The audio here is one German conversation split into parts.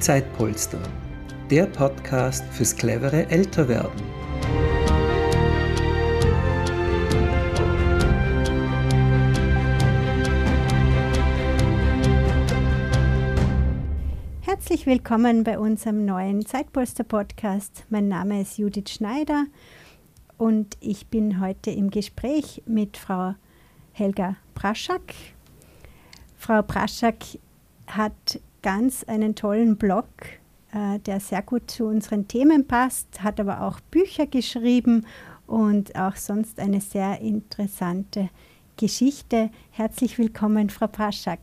Zeitpolster, der Podcast fürs clevere Älterwerden. Herzlich willkommen bei unserem neuen Zeitpolster-Podcast. Mein Name ist Judith Schneider und ich bin heute im Gespräch mit Frau Helga Praschak. Frau Praschak hat ganz einen tollen Blog, äh, der sehr gut zu unseren Themen passt, hat aber auch Bücher geschrieben und auch sonst eine sehr interessante Geschichte. Herzlich willkommen, Frau Praschak.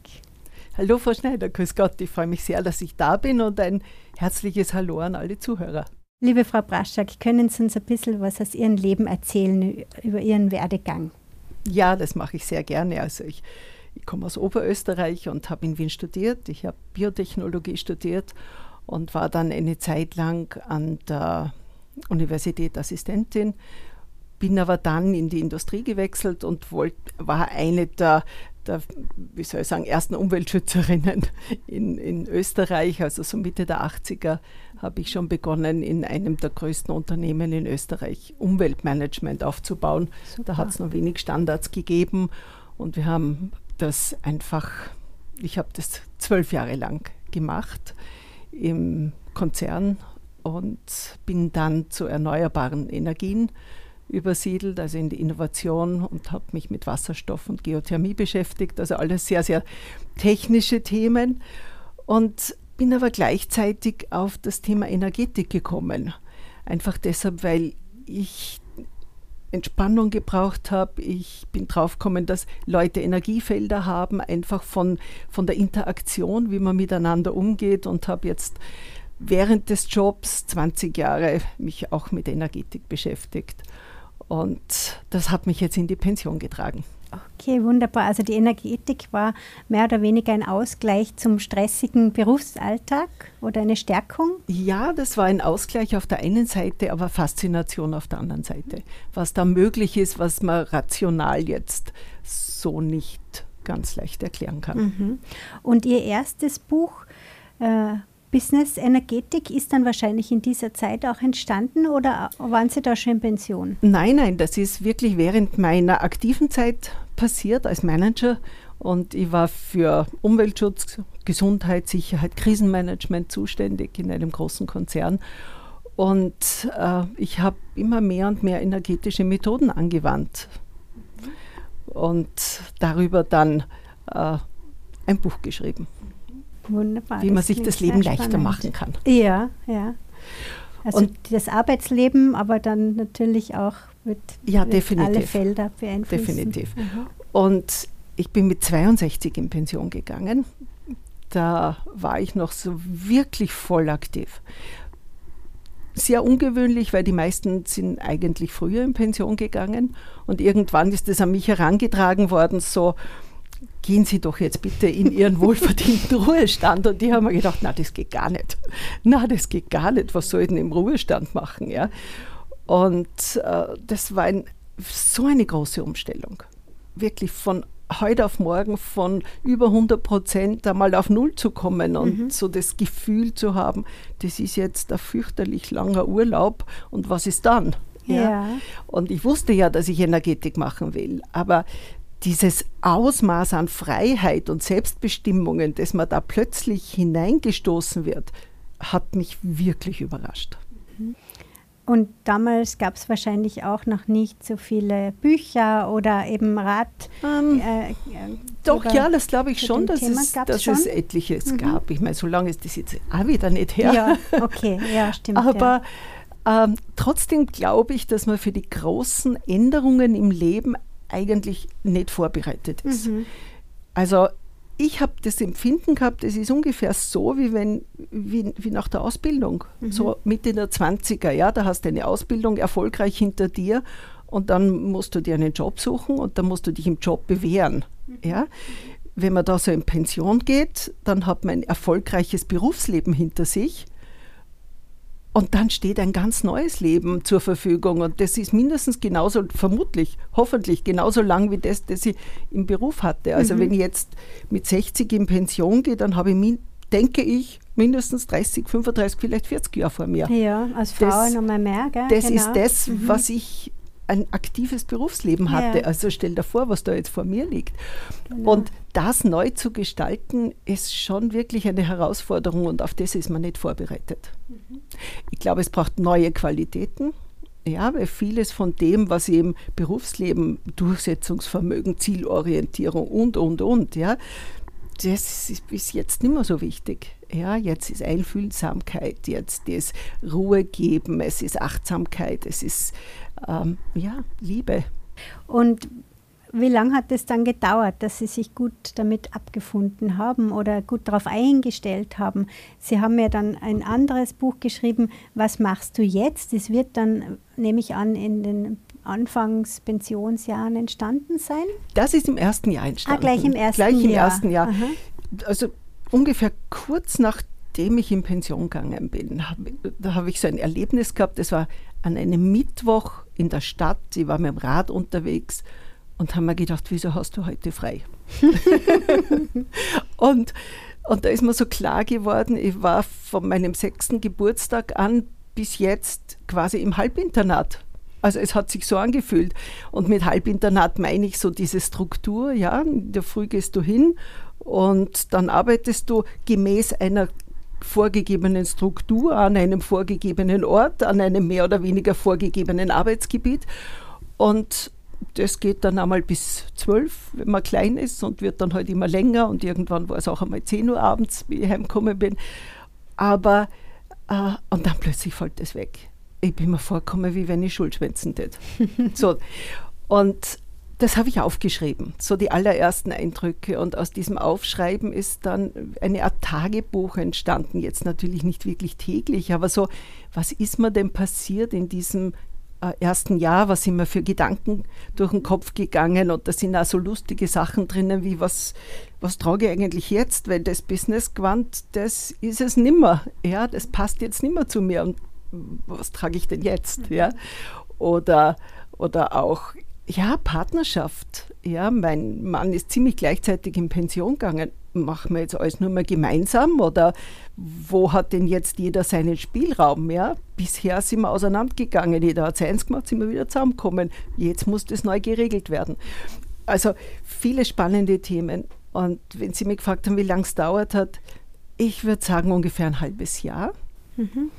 Hallo, Frau Schneider, grüß Gott. Ich freue mich sehr, dass ich da bin und ein herzliches Hallo an alle Zuhörer. Liebe Frau Praschak, können Sie uns ein bisschen was aus Ihrem Leben erzählen, über Ihren Werdegang? Ja, das mache ich sehr gerne. Also ich ich komme aus Oberösterreich und habe in Wien studiert. Ich habe Biotechnologie studiert und war dann eine Zeit lang an der Universität Assistentin, bin aber dann in die Industrie gewechselt und wollt, war eine der, der, wie soll ich sagen, ersten Umweltschützerinnen in, in Österreich. Also so Mitte der 80er habe ich schon begonnen, in einem der größten Unternehmen in Österreich Umweltmanagement aufzubauen. Super. Da hat es noch wenig Standards gegeben und wir haben das einfach, ich habe das zwölf Jahre lang gemacht im Konzern und bin dann zu erneuerbaren Energien übersiedelt, also in die Innovation und habe mich mit Wasserstoff und Geothermie beschäftigt, also alles sehr, sehr technische Themen und bin aber gleichzeitig auf das Thema Energetik gekommen. Einfach deshalb, weil ich Entspannung gebraucht habe. Ich bin draufgekommen, dass Leute Energiefelder haben, einfach von, von der Interaktion, wie man miteinander umgeht und habe jetzt während des Jobs 20 Jahre mich auch mit Energetik beschäftigt. Und das hat mich jetzt in die Pension getragen. Okay, wunderbar. Also die Energetik war mehr oder weniger ein Ausgleich zum stressigen Berufsalltag oder eine Stärkung? Ja, das war ein Ausgleich auf der einen Seite, aber Faszination auf der anderen Seite. Was da möglich ist, was man rational jetzt so nicht ganz leicht erklären kann. Mhm. Und Ihr erstes Buch äh, Business Energetik ist dann wahrscheinlich in dieser Zeit auch entstanden oder waren Sie da schon in Pension? Nein, nein, das ist wirklich während meiner aktiven Zeit passiert als Manager und ich war für Umweltschutz, Gesundheit, Sicherheit, Krisenmanagement zuständig in einem großen Konzern. Und äh, ich habe immer mehr und mehr energetische Methoden angewandt und darüber dann äh, ein Buch geschrieben. Wunderbar. Wie man sich das Leben leichter spannend. machen kann. Ja, ja. Also und das Arbeitsleben, aber dann natürlich auch mit, ja, mit alle Felder beeinflussen. Definitiv. Mhm. Und ich bin mit 62 in Pension gegangen. Da war ich noch so wirklich voll aktiv. Sehr ungewöhnlich, weil die meisten sind eigentlich früher in Pension gegangen. Und irgendwann ist es an mich herangetragen worden, so, gehen Sie doch jetzt bitte in Ihren wohlverdienten Ruhestand. Und die haben mir gedacht, na, das geht gar nicht. Na, das geht gar nicht. Was soll ich denn im Ruhestand machen? Ja? Und äh, das war ein, so eine große Umstellung. Wirklich von heute auf morgen von über 100 Prozent einmal auf Null zu kommen und mhm. so das Gefühl zu haben, das ist jetzt ein fürchterlich langer Urlaub und was ist dann? Ja. ja. Und ich wusste ja, dass ich Energetik machen will, aber dieses Ausmaß an Freiheit und Selbstbestimmungen, das man da plötzlich hineingestoßen wird, hat mich wirklich überrascht. Und damals gab es wahrscheinlich auch noch nicht so viele Bücher oder eben Rat. Ähm, äh, doch, ja, das glaube ich schon, dass, es, dass schon? es etliches mhm. gab. Ich meine, so lange ist das jetzt auch wieder nicht her. Ja, okay, ja, stimmt. Aber ja. ähm, trotzdem glaube ich, dass man für die großen Änderungen im Leben eigentlich nicht vorbereitet ist. Mhm. Also ich habe das Empfinden gehabt, es ist ungefähr so, wie, wenn, wie, wie nach der Ausbildung. Mhm. So Mitte der 20er, ja, da hast du eine Ausbildung erfolgreich hinter dir und dann musst du dir einen Job suchen und dann musst du dich im Job bewähren. Mhm. Ja? Wenn man da so in Pension geht, dann hat man ein erfolgreiches Berufsleben hinter sich und dann steht ein ganz neues Leben zur Verfügung. Und das ist mindestens genauso, vermutlich, hoffentlich genauso lang wie das, das ich im Beruf hatte. Also mhm. wenn ich jetzt mit 60 in Pension gehe, dann habe ich denke ich, mindestens 30, 35, vielleicht 40 Jahre vor mir. Ja, als Frau das, noch mal mehr, gell? Das genau. ist das, mhm. was ich ein aktives Berufsleben hatte. Ja. Also stell dir vor, was da jetzt vor mir liegt. Genau. Und das neu zu gestalten, ist schon wirklich eine Herausforderung und auf das ist man nicht vorbereitet. Mhm. Ich glaube, es braucht neue Qualitäten. Ja, weil vieles von dem, was im Berufsleben, Durchsetzungsvermögen, Zielorientierung und, und, und, ja, das ist bis jetzt nicht mehr so wichtig. Ja, jetzt ist Einfühlsamkeit, jetzt ist Ruhe geben, es ist Achtsamkeit, es ist ähm, ja, Liebe. Und wie lange hat es dann gedauert, dass Sie sich gut damit abgefunden haben oder gut darauf eingestellt haben? Sie haben ja dann ein anderes Buch geschrieben, Was machst du jetzt? Das wird dann, nehme ich an, in den Anfangspensionsjahren entstanden sein? Das ist im ersten Jahr entstanden. Ah, gleich im ersten Jahr. Gleich im Jahr. ersten Jahr. Aha. Also ungefähr kurz nachdem ich in Pension gegangen bin, hab, da habe ich so ein Erlebnis gehabt. Das war an einem Mittwoch in der Stadt. Ich war mit dem Rad unterwegs und habe mir gedacht, wieso hast du heute frei? und, und da ist mir so klar geworden, ich war von meinem sechsten Geburtstag an bis jetzt quasi im Halbinternat. Also es hat sich so angefühlt. Und mit Halbinternat meine ich so diese Struktur, ja, in der Früh gehst du hin und dann arbeitest du gemäß einer vorgegebenen Struktur an einem vorgegebenen Ort, an einem mehr oder weniger vorgegebenen Arbeitsgebiet. Und das geht dann einmal bis zwölf, wenn man klein ist und wird dann halt immer länger und irgendwann war es auch einmal zehn Uhr abends, wie ich heimgekommen bin. Aber, äh, und dann plötzlich fällt das weg. Ich bin mir vorgekommen, wie wenn ich Schuld schwänzen tät. so. Und das habe ich aufgeschrieben, so die allerersten Eindrücke. Und aus diesem Aufschreiben ist dann eine Art Tagebuch entstanden. Jetzt natürlich nicht wirklich täglich, aber so, was ist mir denn passiert in diesem äh, ersten Jahr? Was sind mir für Gedanken durch den Kopf gegangen? Und da sind auch so lustige Sachen drinnen, wie was, was trage ich eigentlich jetzt? Weil das Business Quant, das ist es nimmer. Ja, das passt jetzt nimmer zu mir. Und was trage ich denn jetzt? Ja? Oder, oder auch ja, Partnerschaft. Ja, mein Mann ist ziemlich gleichzeitig in Pension gegangen. Machen wir jetzt alles nur mal gemeinsam oder wo hat denn jetzt jeder seinen Spielraum? Ja, bisher sind wir auseinandergegangen. Jeder hat seins gemacht, sind wir wieder zusammengekommen. Jetzt muss das neu geregelt werden. Also viele spannende Themen. Und wenn Sie mich gefragt haben, wie lange es dauert hat, ich würde sagen ungefähr ein halbes Jahr. Mhm.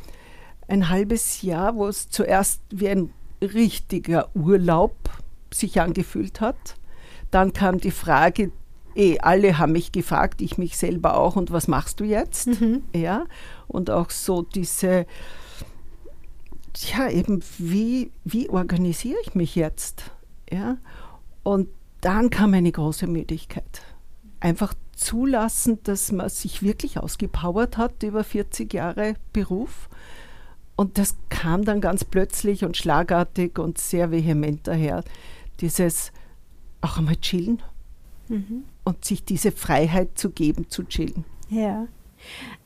Ein halbes Jahr, wo es zuerst wie ein richtiger Urlaub sich angefühlt hat. Dann kam die Frage, eh, alle haben mich gefragt, ich mich selber auch, und was machst du jetzt? Mhm. Ja, und auch so diese, ja, eben, wie, wie organisiere ich mich jetzt? Ja, und dann kam eine große Müdigkeit. Einfach zulassen, dass man sich wirklich ausgepowert hat über 40 Jahre Beruf. Und das kam dann ganz plötzlich und schlagartig und sehr vehement daher dieses auch einmal chillen mhm. und sich diese Freiheit zu geben, zu chillen. Ja.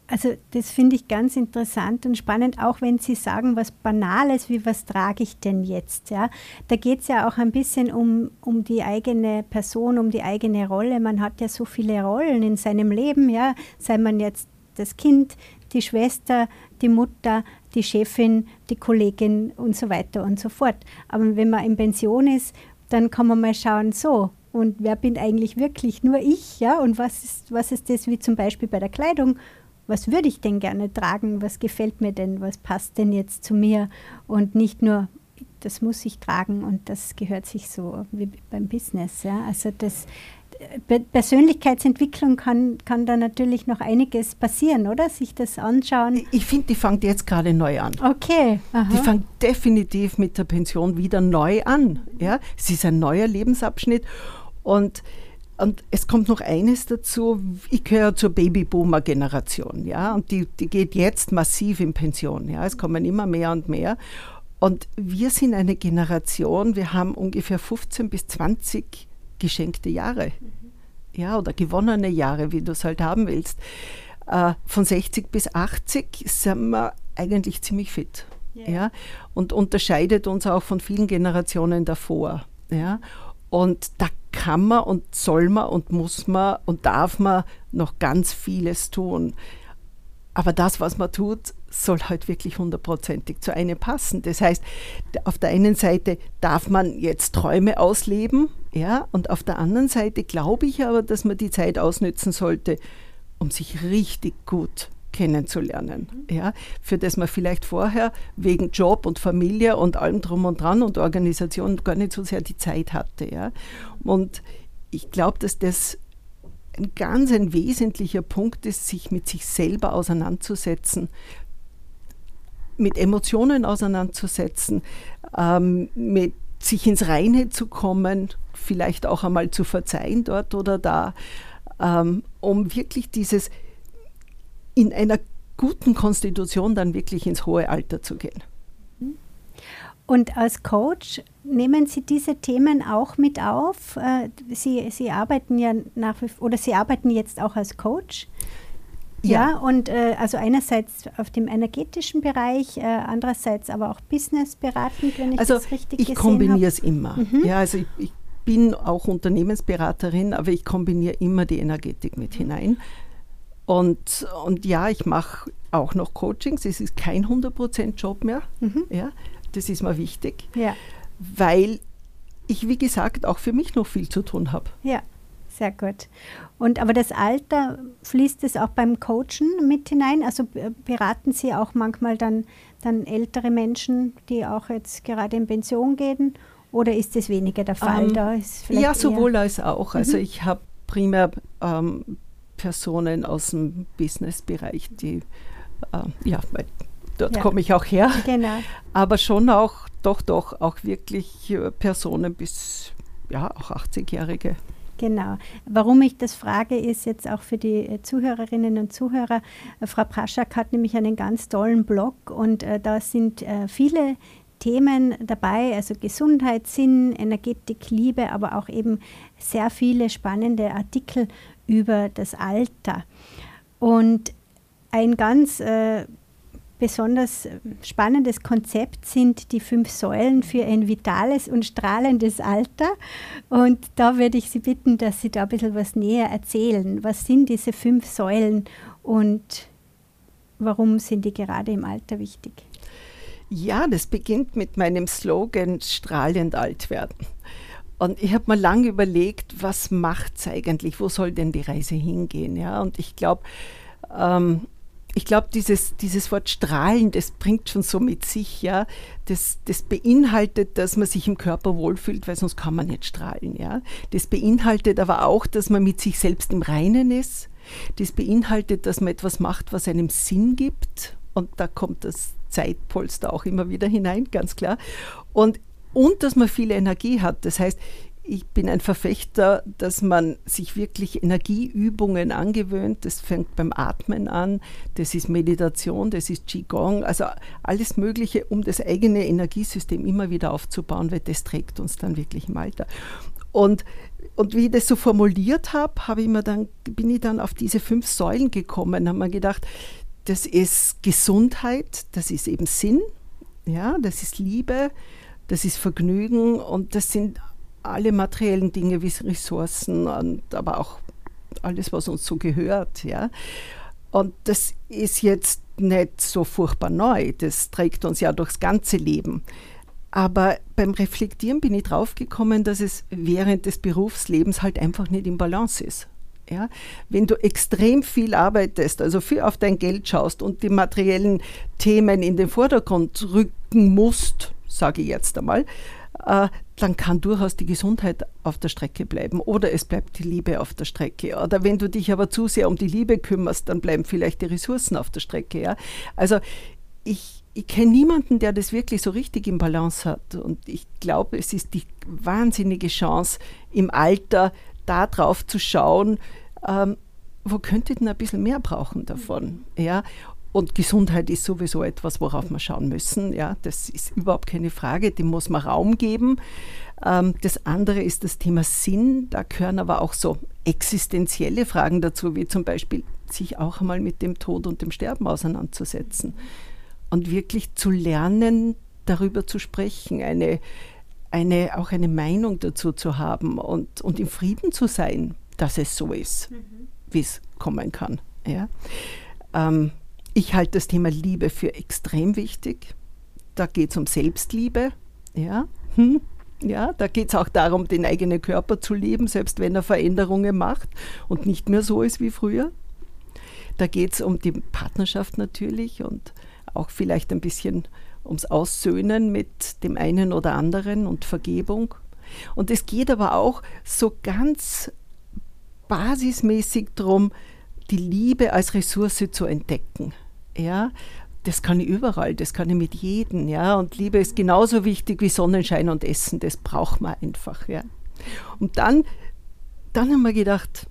Also das finde ich ganz interessant und spannend, auch wenn Sie sagen, was Banales, wie was trage ich denn jetzt? Ja? Da geht es ja auch ein bisschen um, um die eigene Person, um die eigene Rolle. Man hat ja so viele Rollen in seinem Leben, ja, sei man jetzt das Kind, die Schwester, die Mutter, die Chefin, die Kollegin und so weiter und so fort. Aber wenn man in Pension ist dann kann man mal schauen, so, und wer bin eigentlich wirklich nur ich, ja, und was ist, was ist das wie zum Beispiel bei der Kleidung, was würde ich denn gerne tragen, was gefällt mir denn, was passt denn jetzt zu mir? Und nicht nur, das muss ich tragen und das gehört sich so wie beim Business, ja, also das, Persönlichkeitsentwicklung kann, kann da natürlich noch einiges passieren, oder? Sich das anschauen. Ich finde, die fängt jetzt gerade neu an. Okay. Aha. Die fängt definitiv mit der Pension wieder neu an. Ja? Es ist ein neuer Lebensabschnitt und und es kommt noch eines dazu, ich gehöre zur Babyboomer-Generation, ja, und die, die geht jetzt massiv in Pension, ja, es kommen immer mehr und mehr. Und wir sind eine Generation, wir haben ungefähr 15 bis 20 geschenkte Jahre. Ja, oder gewonnene Jahre, wie du es halt haben willst. Äh, von 60 bis 80 sind wir eigentlich ziemlich fit. Yeah. Ja, und unterscheidet uns auch von vielen Generationen davor. Ja, Und da kann man und soll man und muss man und darf man noch ganz vieles tun. Aber das, was man tut, soll halt wirklich hundertprozentig zu einem passen. Das heißt, auf der einen Seite darf man jetzt Träume ausleben, ja, und auf der anderen Seite glaube ich aber, dass man die Zeit ausnützen sollte, um sich richtig gut kennenzulernen, ja, für das man vielleicht vorher wegen Job und Familie und allem drum und dran und Organisation gar nicht so sehr die Zeit hatte, ja. Und ich glaube, dass das ein ganz ein wesentlicher Punkt ist, sich mit sich selber auseinanderzusetzen, mit Emotionen auseinanderzusetzen, ähm, mit sich ins Reine zu kommen, vielleicht auch einmal zu verzeihen dort oder da, ähm, um wirklich dieses in einer guten Konstitution dann wirklich ins hohe Alter zu gehen. Und als Coach nehmen Sie diese Themen auch mit auf? Äh, Sie, Sie arbeiten ja nach wie oder Sie arbeiten jetzt auch als Coach. Ja, ja und äh, also einerseits auf dem energetischen Bereich, äh, andererseits aber auch businessberatend, wenn ich also das richtig ich kombiniere es immer. Mhm. Ja, also ich, ich, bin auch Unternehmensberaterin, aber ich kombiniere immer die Energetik mit hinein. Und, und ja, ich mache auch noch Coachings. Es ist kein 100% Job mehr. Mhm. Ja, das ist mir wichtig, ja. weil ich, wie gesagt, auch für mich noch viel zu tun habe. Ja, sehr gut. Und aber das Alter, fließt es auch beim Coachen mit hinein? Also beraten Sie auch manchmal dann, dann ältere Menschen, die auch jetzt gerade in Pension gehen? Oder ist das weniger der Fall? Ähm, da ja, sowohl als auch. Also mhm. ich habe primär ähm, Personen aus dem Businessbereich, die äh, ja, dort ja. komme ich auch her. Genau. Aber schon auch, doch, doch, auch wirklich äh, Personen bis, ja, auch 80-Jährige. Genau. Warum ich das frage, ist jetzt auch für die äh, Zuhörerinnen und Zuhörer. Äh, Frau Praschak hat nämlich einen ganz tollen Blog und äh, da sind äh, viele Themen dabei, also Gesundheit, Sinn, Energetik, Liebe, aber auch eben sehr viele spannende Artikel über das Alter. Und ein ganz äh, besonders spannendes Konzept sind die fünf Säulen für ein vitales und strahlendes Alter. Und da würde ich Sie bitten, dass Sie da ein bisschen was näher erzählen. Was sind diese fünf Säulen und warum sind die gerade im Alter wichtig? Ja, das beginnt mit meinem Slogan strahlend alt werden. Und ich habe mir lange überlegt, was macht es eigentlich? Wo soll denn die Reise hingehen? Ja, und ich glaube, ähm, ich glaube, dieses, dieses Wort strahlen, das bringt schon so mit sich, ja. Das, das beinhaltet, dass man sich im Körper wohlfühlt, weil sonst kann man nicht strahlen, ja. Das beinhaltet aber auch, dass man mit sich selbst im Reinen ist. Das beinhaltet, dass man etwas macht, was einem Sinn gibt. Und da kommt das Zeitpolster auch immer wieder hinein, ganz klar. Und und dass man viel Energie hat. Das heißt, ich bin ein Verfechter, dass man sich wirklich Energieübungen angewöhnt. Das fängt beim Atmen an, das ist Meditation, das ist Qigong, also alles Mögliche, um das eigene Energiesystem immer wieder aufzubauen, weil das trägt uns dann wirklich im Alter. Und, und wie ich das so formuliert habe, habe ich mir dann, bin ich dann auf diese fünf Säulen gekommen, habe mir gedacht, das ist Gesundheit, das ist eben Sinn, ja, das ist Liebe, das ist Vergnügen und das sind alle materiellen Dinge wie Ressourcen und aber auch alles, was uns so gehört. Ja. Und das ist jetzt nicht so furchtbar neu, das trägt uns ja durchs ganze Leben. Aber beim Reflektieren bin ich draufgekommen, dass es während des Berufslebens halt einfach nicht im Balance ist. Ja? Wenn du extrem viel arbeitest, also viel auf dein Geld schaust und die materiellen Themen in den Vordergrund rücken musst, sage ich jetzt einmal, dann kann durchaus die Gesundheit auf der Strecke bleiben oder es bleibt die Liebe auf der Strecke. Oder wenn du dich aber zu sehr um die Liebe kümmerst, dann bleiben vielleicht die Ressourcen auf der Strecke. Ja? Also ich, ich kenne niemanden, der das wirklich so richtig im Balance hat. Und ich glaube, es ist die wahnsinnige Chance, im Alter darauf zu schauen, ähm, wo könnte denn ein bisschen mehr brauchen davon? Ja? Und Gesundheit ist sowieso etwas, worauf wir schauen müssen. Ja, das ist überhaupt keine Frage, dem muss man Raum geben. Ähm, das andere ist das Thema Sinn. Da gehören aber auch so existenzielle Fragen dazu, wie zum Beispiel sich auch einmal mit dem Tod und dem Sterben auseinanderzusetzen und wirklich zu lernen, darüber zu sprechen, eine, eine, auch eine Meinung dazu zu haben und, und im Frieden zu sein, dass es so ist, mhm. wie es kommen kann. Ja? Ähm, ich halte das Thema Liebe für extrem wichtig. Da geht es um Selbstliebe. Ja, hm. ja da geht es auch darum, den eigenen Körper zu lieben, selbst wenn er Veränderungen macht und nicht mehr so ist wie früher. Da geht es um die Partnerschaft natürlich und auch vielleicht ein bisschen ums Aussöhnen mit dem einen oder anderen und Vergebung. Und es geht aber auch so ganz basismäßig darum, die Liebe als Ressource zu entdecken. Ja, das kann ich überall, das kann ich mit jedem, ja. Und Liebe ist genauso wichtig wie Sonnenschein und Essen, das braucht man einfach, ja. Und dann, dann haben wir gedacht,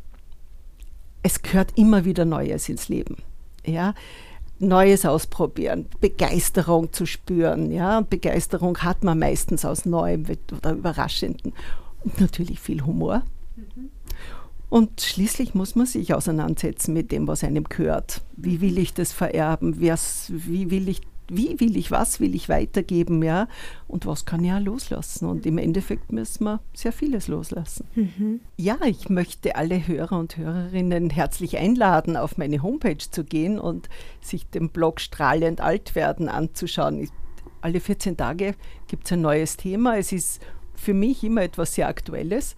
es gehört immer wieder Neues ins Leben, ja. Neues ausprobieren, Begeisterung zu spüren, ja. Und Begeisterung hat man meistens aus Neuem oder Überraschenden. Und natürlich viel Humor. Mhm. Und schließlich muss man sich auseinandersetzen mit dem, was einem gehört. Wie will ich das vererben? wie will ich wie will ich, was will ich weitergeben, ja, und was kann ich auch loslassen. Und im Endeffekt müssen wir sehr vieles loslassen. Mhm. Ja, ich möchte alle Hörer und Hörerinnen herzlich einladen, auf meine Homepage zu gehen und sich den Blog Strahlend alt werden anzuschauen. Alle 14 Tage gibt es ein neues Thema. Es ist für mich immer etwas sehr Aktuelles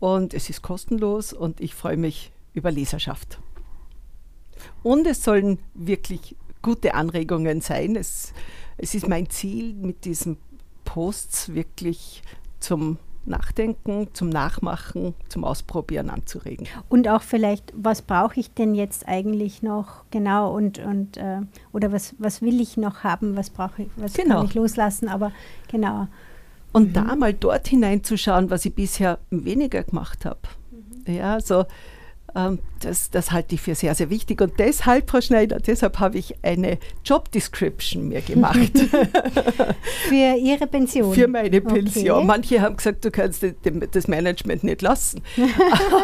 und es ist kostenlos und ich freue mich über Leserschaft. Und es sollen wirklich gute Anregungen sein. Es, es ist mein Ziel, mit diesen Posts wirklich zum Nachdenken, zum Nachmachen, zum Ausprobieren anzuregen. Und auch vielleicht, was brauche ich denn jetzt eigentlich noch genau und, und äh, oder was, was will ich noch haben, was brauche ich, was genau. kann ich loslassen, aber genau. Und mhm. da mal dort hineinzuschauen, was ich bisher weniger gemacht habe. Mhm. Ja, so ähm, das, das halte ich für sehr, sehr wichtig. Und deshalb, Frau Schneider, deshalb habe ich eine Job Description mir gemacht. für Ihre Pension? Für meine Pension. Okay. Manche haben gesagt, du kannst das Management nicht lassen.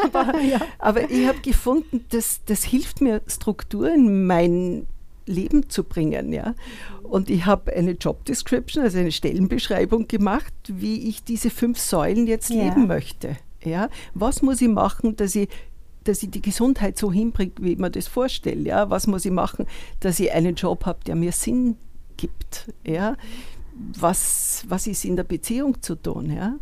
aber, ja. aber, ich habe gefunden, das, das hilft mir, Struktur in mein Leben zu bringen. Ja? Und ich habe eine Job Description, also eine Stellenbeschreibung gemacht, wie ich diese fünf Säulen jetzt ja. leben möchte. Ja? Was muss ich machen, dass ich dass ich die Gesundheit so hinbringe, wie ich mir das vorstelle. Ja? Was muss ich machen, dass ich einen Job habe, der mir Sinn gibt? Ja? Was, was ist in der Beziehung zu tun? Ja?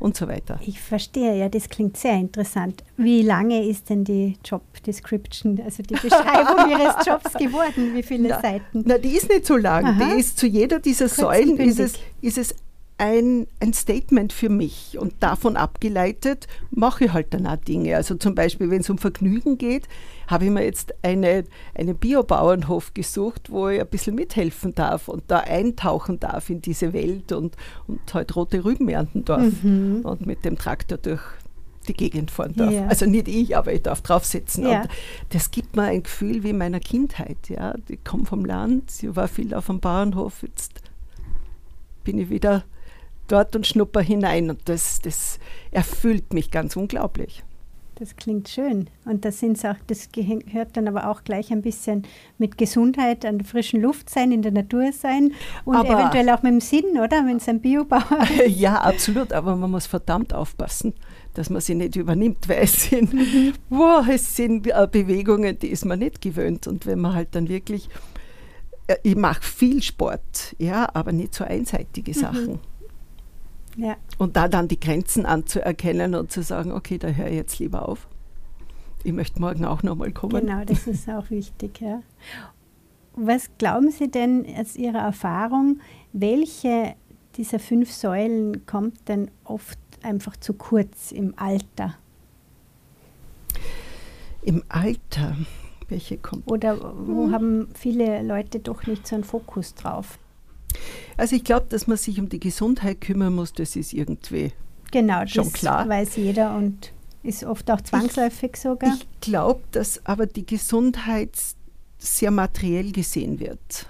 Und so weiter. Ich verstehe, ja, das klingt sehr interessant. Wie lange ist denn die Job Description, also die Beschreibung Ihres Jobs geworden? Wie viele na, Seiten? Na, die ist nicht so lang. Aha. Die ist zu jeder dieser Säulen ist es, ist es ein, ein Statement für mich und davon abgeleitet mache ich halt dann auch Dinge. Also zum Beispiel, wenn es um Vergnügen geht, habe ich mir jetzt eine, einen Biobauernhof gesucht, wo ich ein bisschen mithelfen darf und da eintauchen darf in diese Welt und, und halt rote Rüben ernten darf mhm. und mit dem Traktor durch die Gegend fahren darf. Ja. Also nicht ich, aber ich darf drauf sitzen. Ja. Und das gibt mir ein Gefühl wie meiner Kindheit. Ja. Ich komme vom Land, ich war viel auf dem Bauernhof, jetzt bin ich wieder dort und schnupper hinein. Und das, das erfüllt mich ganz unglaublich. Das klingt schön. Und das, sind's auch, das gehört dann aber auch gleich ein bisschen mit Gesundheit, an der frischen Luft sein, in der Natur sein und aber eventuell auch mit dem Sinn, oder? Wenn es ein Biobauer ist. Ja, absolut. Aber man muss verdammt aufpassen, dass man sie nicht übernimmt, weil es sind, mhm. wow, es sind äh, Bewegungen, die ist man nicht gewöhnt. Und wenn man halt dann wirklich, äh, ich mache viel Sport, ja, aber nicht so einseitige mhm. Sachen. Mhm. Ja. Und da dann die Grenzen anzuerkennen und zu sagen, okay, da höre ich jetzt lieber auf. Ich möchte morgen auch nochmal kommen. Genau, das ist auch wichtig. Ja. Was glauben Sie denn aus Ihrer Erfahrung, welche dieser fünf Säulen kommt denn oft einfach zu kurz im Alter? Im Alter? Welche kommt? Oder wo hm. haben viele Leute doch nicht so einen Fokus drauf? Also ich glaube, dass man sich um die Gesundheit kümmern muss, das ist irgendwie genau, schon klar. Genau, das weiß jeder und ist oft auch zwangsläufig ich, sogar. Ich glaube, dass aber die Gesundheit sehr materiell gesehen wird.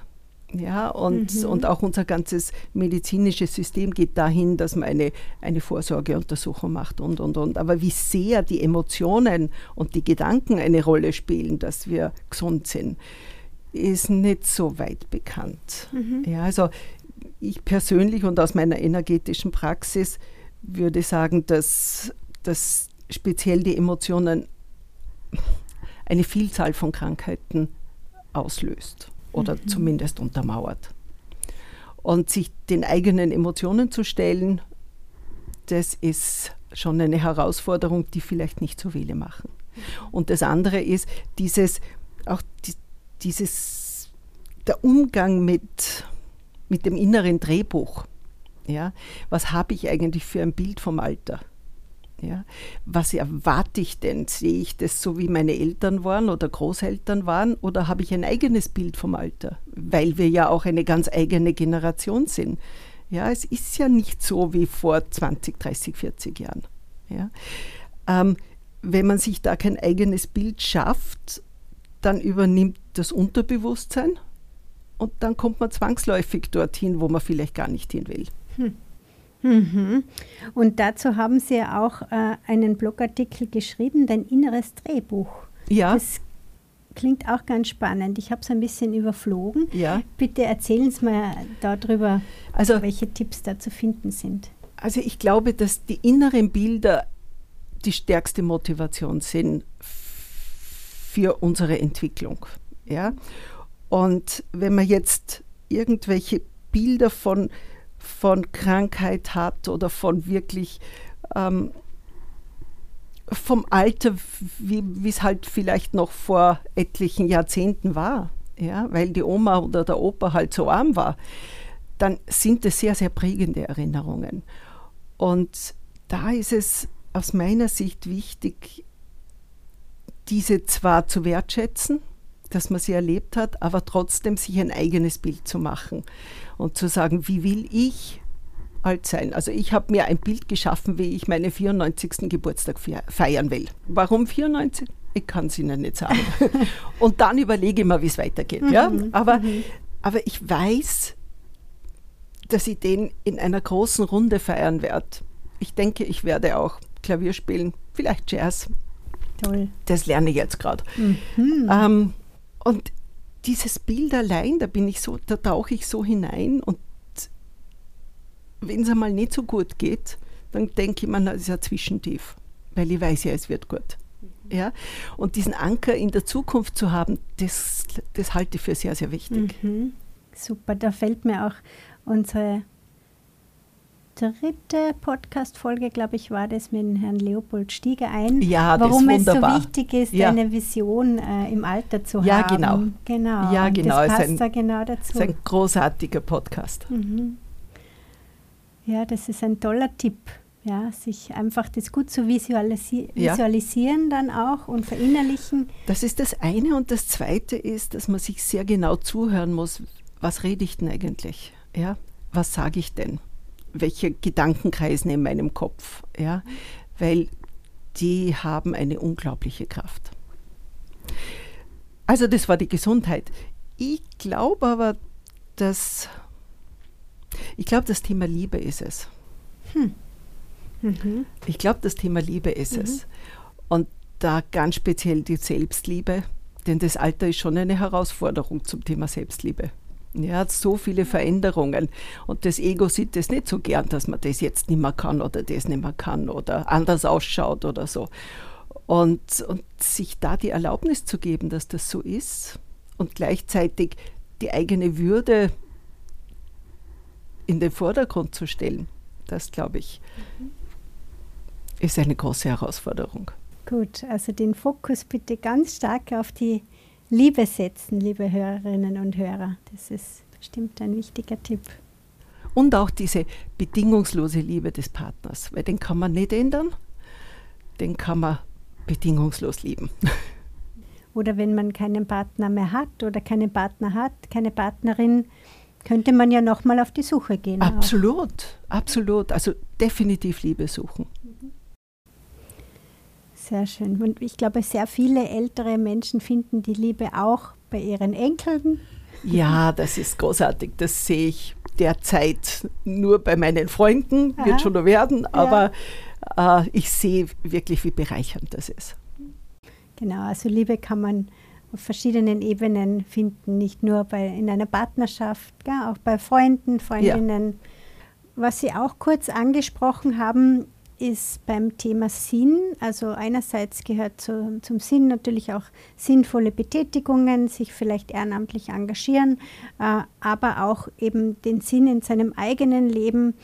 Ja, und, mhm. und auch unser ganzes medizinisches System geht dahin, dass man eine, eine Vorsorgeuntersuchung macht und, und, und. Aber wie sehr die Emotionen und die Gedanken eine Rolle spielen, dass wir gesund sind, ist nicht so weit bekannt. Mhm. Ja, also ich persönlich und aus meiner energetischen Praxis würde sagen, dass, dass speziell die Emotionen eine Vielzahl von Krankheiten auslöst oder mhm. zumindest untermauert. Und sich den eigenen Emotionen zu stellen, das ist schon eine Herausforderung, die vielleicht nicht so viele machen. Und das andere ist dieses, auch die, dieses, der Umgang mit, mit dem inneren Drehbuch. Ja? Was habe ich eigentlich für ein Bild vom Alter? Ja? Was erwarte ich denn? Sehe ich das so, wie meine Eltern waren oder Großeltern waren? Oder habe ich ein eigenes Bild vom Alter? Weil wir ja auch eine ganz eigene Generation sind. Ja, es ist ja nicht so wie vor 20, 30, 40 Jahren. Ja? Ähm, wenn man sich da kein eigenes Bild schafft, dann übernimmt das Unterbewusstsein und dann kommt man zwangsläufig dorthin, wo man vielleicht gar nicht hin will. Hm. Mhm. Und dazu haben Sie ja auch äh, einen Blogartikel geschrieben, dein inneres Drehbuch. Ja. Das klingt auch ganz spannend. Ich habe es ein bisschen überflogen. Ja. Bitte erzählen Sie mir darüber, also, welche Tipps da zu finden sind. Also ich glaube, dass die inneren Bilder die stärkste Motivation sind für unsere Entwicklung. Ja? Und wenn man jetzt irgendwelche Bilder von von Krankheit hat oder von wirklich ähm, vom Alter, wie es halt vielleicht noch vor etlichen Jahrzehnten war, ja, weil die Oma oder der Opa halt so arm war, dann sind es sehr, sehr prägende Erinnerungen. Und da ist es aus meiner Sicht wichtig, diese zwar zu wertschätzen, dass man sie erlebt hat, aber trotzdem sich ein eigenes Bild zu machen und zu sagen, wie will ich alt sein? Also ich habe mir ein Bild geschaffen, wie ich meinen 94. Geburtstag feiern will. Warum 94? Ich kann es Ihnen nicht sagen. und dann überlege ich mir, wie es weitergeht. Mhm. Ja? Aber, mhm. aber ich weiß, dass ich den in einer großen Runde feiern werde. Ich denke, ich werde auch Klavier spielen, vielleicht Jazz. Toll. Das lerne ich jetzt gerade. Mhm. Ähm, und dieses Bild allein, da bin ich so, da tauche ich so hinein und wenn es einmal nicht so gut geht, dann denke ich mir, das ist ein Zwischentief, weil ich weiß ja, es wird gut. Mhm. Ja? Und diesen Anker in der Zukunft zu haben, das, das halte ich für sehr, sehr wichtig. Mhm. Super, da fällt mir auch unsere dritte Podcast-Folge, glaube ich, war das mit Herrn Leopold Stieger ein. Ja, warum es so wichtig ist, ja. eine Vision äh, im Alter zu ja, haben. Genau. genau. Ja, genau. Das passt ein, da genau dazu. Ist ein großartiger Podcast. Mhm. Ja, das ist ein toller Tipp. Ja, sich einfach das gut zu visualisi ja. visualisieren dann auch und verinnerlichen. Das ist das eine. Und das zweite ist, dass man sich sehr genau zuhören muss, was rede ich denn eigentlich? Ja, was sage ich denn? Welche Gedanken kreisen in meinem Kopf, ja, weil die haben eine unglaubliche Kraft. Also das war die Gesundheit. Ich glaube aber, dass ich glaube, das Thema Liebe ist es. Hm. Mhm. Ich glaube, das Thema Liebe ist mhm. es. Und da ganz speziell die Selbstliebe, denn das Alter ist schon eine Herausforderung zum Thema Selbstliebe. Ja, so viele Veränderungen. Und das Ego sieht es nicht so gern, dass man das jetzt nicht mehr kann oder das nicht mehr kann oder anders ausschaut oder so. Und, und sich da die Erlaubnis zu geben, dass das so ist und gleichzeitig die eigene Würde in den Vordergrund zu stellen, das glaube ich, ist eine große Herausforderung. Gut, also den Fokus bitte ganz stark auf die Liebe setzen, liebe Hörerinnen und Hörer. Das ist bestimmt ein wichtiger Tipp. Und auch diese bedingungslose Liebe des Partners, weil den kann man nicht ändern, den kann man bedingungslos lieben. Oder wenn man keinen Partner mehr hat oder keinen Partner hat, keine Partnerin, könnte man ja nochmal auf die Suche gehen. Absolut, auch. absolut. Also definitiv Liebe suchen. Sehr schön. Und ich glaube, sehr viele ältere Menschen finden die Liebe auch bei ihren Enkeln. Ja, das ist großartig. Das sehe ich derzeit nur bei meinen Freunden, Aha. wird schon noch werden, aber ja. äh, ich sehe wirklich, wie bereichernd das ist. Genau, also Liebe kann man auf verschiedenen Ebenen finden, nicht nur bei, in einer Partnerschaft, ja, auch bei Freunden, Freundinnen. Ja. Was Sie auch kurz angesprochen haben, ist beim Thema Sinn. Also einerseits gehört zu, zum Sinn natürlich auch sinnvolle Betätigungen, sich vielleicht ehrenamtlich engagieren, äh, aber auch eben den Sinn in seinem eigenen Leben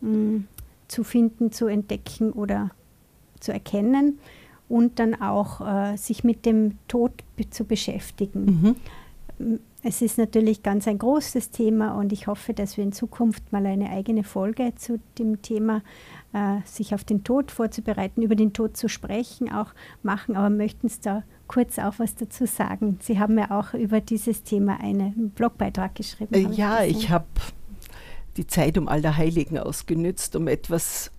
mh, hm, zu finden, zu entdecken oder zu erkennen und dann auch äh, sich mit dem Tod zu beschäftigen. Mhm. Es ist natürlich ganz ein großes Thema und ich hoffe, dass wir in Zukunft mal eine eigene Folge zu dem Thema äh, sich auf den Tod vorzubereiten, über den Tod zu sprechen, auch machen. Aber möchten Sie da kurz auch was dazu sagen? Sie haben ja auch über dieses Thema einen Blogbeitrag geschrieben. Äh, ja, ich, ich habe die Zeit um Allerheiligen ausgenützt, um etwas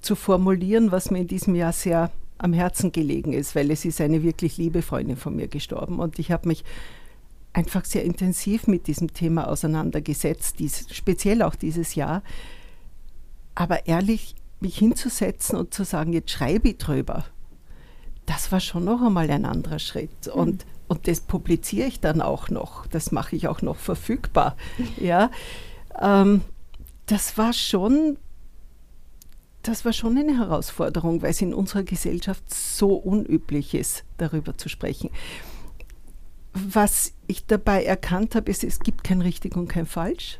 zu formulieren, was mir in diesem Jahr sehr am Herzen gelegen ist, weil es ist eine wirklich liebe Freundin von mir gestorben und ich habe mich einfach sehr intensiv mit diesem Thema auseinandergesetzt, dies, speziell auch dieses Jahr. Aber ehrlich, mich hinzusetzen und zu sagen, jetzt schreibe ich drüber, das war schon noch einmal ein anderer Schritt. Mhm. Und, und das publiziere ich dann auch noch. Das mache ich auch noch verfügbar. Ja, ähm, das war schon das war schon eine Herausforderung, weil es in unserer Gesellschaft so unüblich ist, darüber zu sprechen. Was ich dabei erkannt habe, ist, es gibt kein richtig und kein falsch.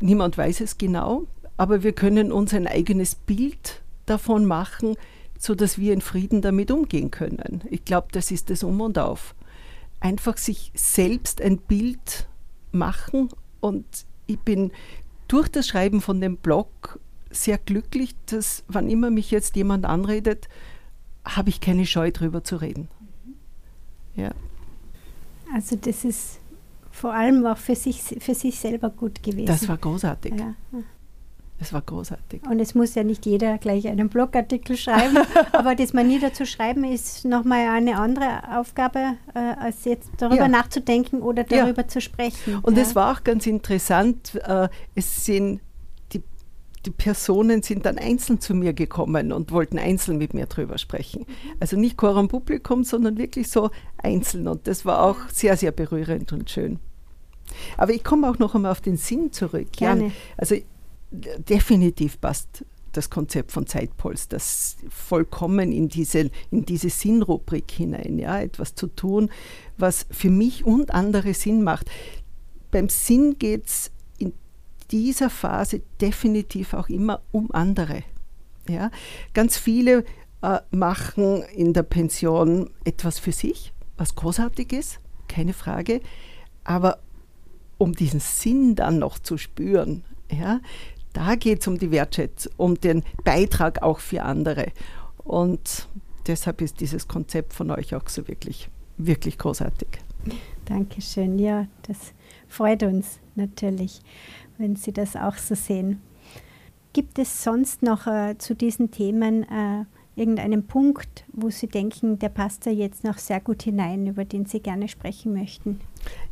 Niemand weiß es genau, aber wir können uns ein eigenes Bild davon machen, sodass wir in Frieden damit umgehen können. Ich glaube, das ist das Um und Auf. Einfach sich selbst ein Bild machen und ich bin durch das Schreiben von dem Blog sehr glücklich, dass wann immer mich jetzt jemand anredet, habe ich keine Scheu drüber zu reden. Ja. Also das ist vor allem auch für sich, für sich selber gut gewesen. Das war großartig. Ja. Es war großartig. Und es muss ja nicht jeder gleich einen Blogartikel schreiben, aber das mal niederzuschreiben ist nochmal eine andere Aufgabe, äh, als jetzt darüber ja. nachzudenken oder darüber ja. zu sprechen. Und es war auch ganz interessant, äh, es sind die Personen sind dann einzeln zu mir gekommen und wollten einzeln mit mir drüber sprechen. Mhm. Also nicht Chorum Publikum, sondern wirklich so einzeln. Und das war auch sehr, sehr berührend und schön. Aber ich komme auch noch einmal auf den Sinn zurück. Gerne. Ja, also definitiv passt das Konzept von Zeitpuls, das vollkommen in diese, in diese Sinnrubrik hinein, ja, etwas zu tun, was für mich und andere Sinn macht. Beim Sinn geht es dieser Phase definitiv auch immer um andere. Ja? Ganz viele äh, machen in der Pension etwas für sich, was großartig ist, keine Frage, aber um diesen Sinn dann noch zu spüren, ja, da geht es um die Wertschätzung, um den Beitrag auch für andere. Und deshalb ist dieses Konzept von euch auch so wirklich, wirklich großartig. Dankeschön. Ja, das freut uns natürlich wenn Sie das auch so sehen. Gibt es sonst noch äh, zu diesen Themen äh, irgendeinen Punkt, wo Sie denken, der passt da jetzt noch sehr gut hinein, über den Sie gerne sprechen möchten?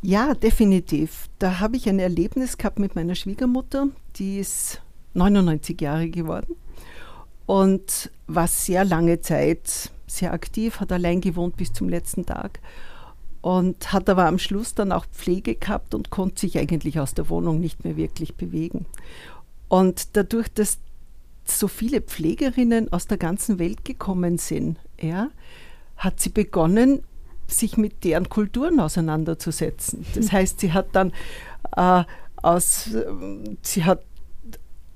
Ja, definitiv. Da habe ich ein Erlebnis gehabt mit meiner Schwiegermutter, die ist 99 Jahre geworden und war sehr lange Zeit sehr aktiv, hat allein gewohnt bis zum letzten Tag und hat aber am Schluss dann auch Pflege gehabt und konnte sich eigentlich aus der Wohnung nicht mehr wirklich bewegen. Und dadurch, dass so viele Pflegerinnen aus der ganzen Welt gekommen sind, ja, hat sie begonnen, sich mit deren Kulturen auseinanderzusetzen. Das heißt, sie hat dann äh, aus, sie hat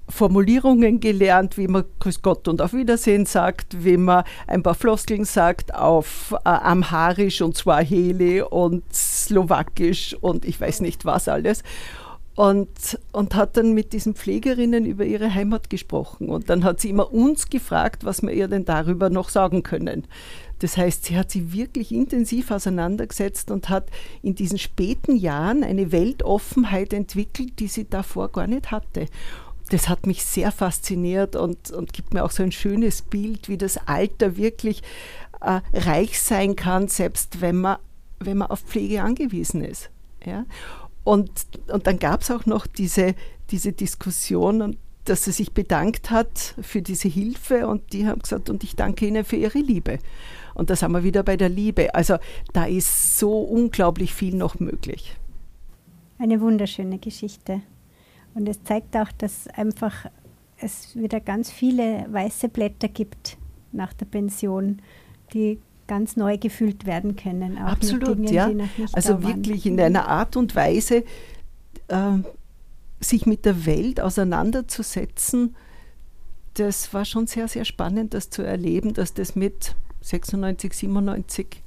Formulierungen gelernt, wie man Grüß Gott und auf Wiedersehen sagt, wie man ein paar Floskeln sagt auf äh, Amharisch und Swahili und Slowakisch und ich weiß nicht was alles. Und, und hat dann mit diesen Pflegerinnen über ihre Heimat gesprochen. Und dann hat sie immer uns gefragt, was wir ihr denn darüber noch sagen können. Das heißt, sie hat sich wirklich intensiv auseinandergesetzt und hat in diesen späten Jahren eine Weltoffenheit entwickelt, die sie davor gar nicht hatte das hat mich sehr fasziniert und, und gibt mir auch so ein schönes Bild, wie das Alter wirklich äh, reich sein kann, selbst wenn man, wenn man auf Pflege angewiesen ist. Ja? Und, und dann gab es auch noch diese, diese Diskussion, dass sie sich bedankt hat für diese Hilfe und die haben gesagt, und ich danke Ihnen für Ihre Liebe. Und da sind wir wieder bei der Liebe. Also da ist so unglaublich viel noch möglich. Eine wunderschöne Geschichte. Und es zeigt auch, dass einfach es wieder ganz viele weiße Blätter gibt nach der Pension, die ganz neu gefüllt werden können. Absolut, Dingen, ja. also wirklich in einer Art und Weise, äh, sich mit der Welt auseinanderzusetzen, das war schon sehr, sehr spannend, das zu erleben, dass das mit 96, 97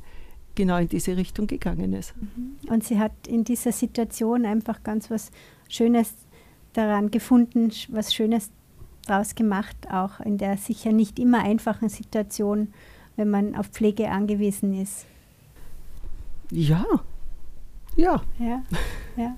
genau in diese Richtung gegangen ist. Mhm. Und sie hat in dieser Situation einfach ganz was Schönes daran gefunden, was Schönes daraus gemacht, auch in der sicher nicht immer einfachen Situation, wenn man auf Pflege angewiesen ist. Ja, ja. Ja, ja.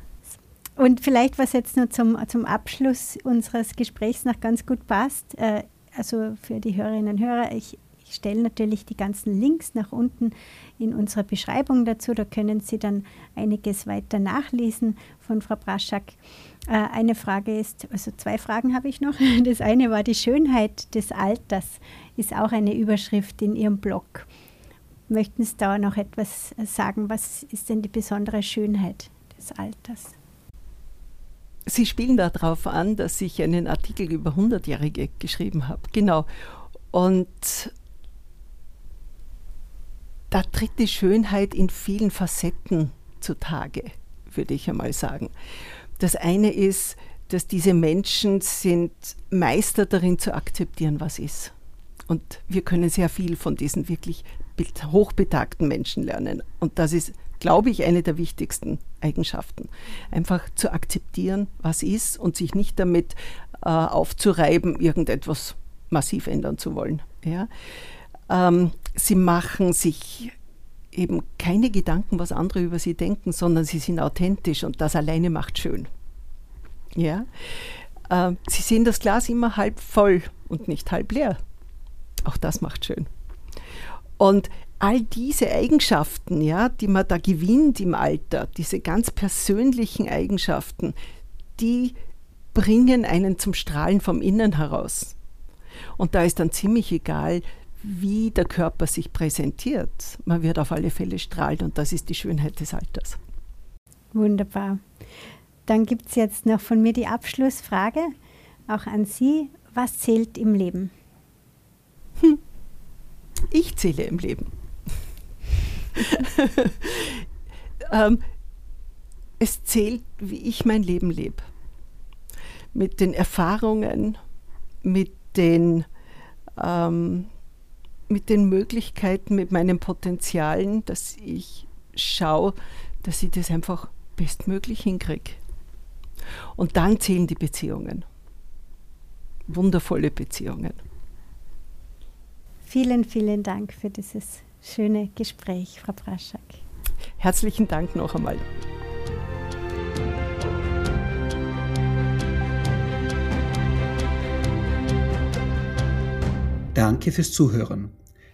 Und vielleicht, was jetzt nur zum, zum Abschluss unseres Gesprächs noch ganz gut passt, äh, also für die Hörerinnen und Hörer, ich, ich stelle natürlich die ganzen Links nach unten in unserer Beschreibung dazu. Da können Sie dann einiges weiter nachlesen von Frau Braschak. Äh, eine Frage ist, also zwei Fragen habe ich noch. Das eine war die Schönheit des Alters, ist auch eine Überschrift in Ihrem Blog. Möchten Sie da noch etwas sagen? Was ist denn die besondere Schönheit des Alters? Sie spielen darauf an, dass ich einen Artikel über 100-Jährige geschrieben habe. Genau. Und da tritt die Schönheit in vielen Facetten zutage, würde ich einmal sagen. Das eine ist, dass diese Menschen sind Meister darin zu akzeptieren, was ist. Und wir können sehr viel von diesen wirklich hochbetagten Menschen lernen. Und das ist glaube ich, eine der wichtigsten Eigenschaften. Einfach zu akzeptieren, was ist und sich nicht damit äh, aufzureiben, irgendetwas massiv ändern zu wollen. Ja? Ähm, sie machen sich eben keine Gedanken, was andere über sie denken, sondern sie sind authentisch und das alleine macht schön. Ja? Äh, sie sehen das Glas immer halb voll und nicht halb leer. Auch das macht schön. Und all diese Eigenschaften, ja, die man da gewinnt im Alter, diese ganz persönlichen Eigenschaften, die bringen einen zum Strahlen vom Innen heraus. Und da ist dann ziemlich egal, wie der Körper sich präsentiert. Man wird auf alle Fälle strahlen und das ist die Schönheit des Alters. Wunderbar. Dann gibt es jetzt noch von mir die Abschlussfrage, auch an Sie. Was zählt im Leben? Hm. Ich zähle im Leben. ähm, es zählt, wie ich mein Leben lebe. Mit den Erfahrungen, mit den, ähm, mit den Möglichkeiten, mit meinen Potenzialen, dass ich schaue, dass ich das einfach bestmöglich hinkriege. Und dann zählen die Beziehungen. Wundervolle Beziehungen. Vielen, vielen Dank für dieses schöne Gespräch, Frau Braschak. Herzlichen Dank noch einmal. Danke fürs Zuhören.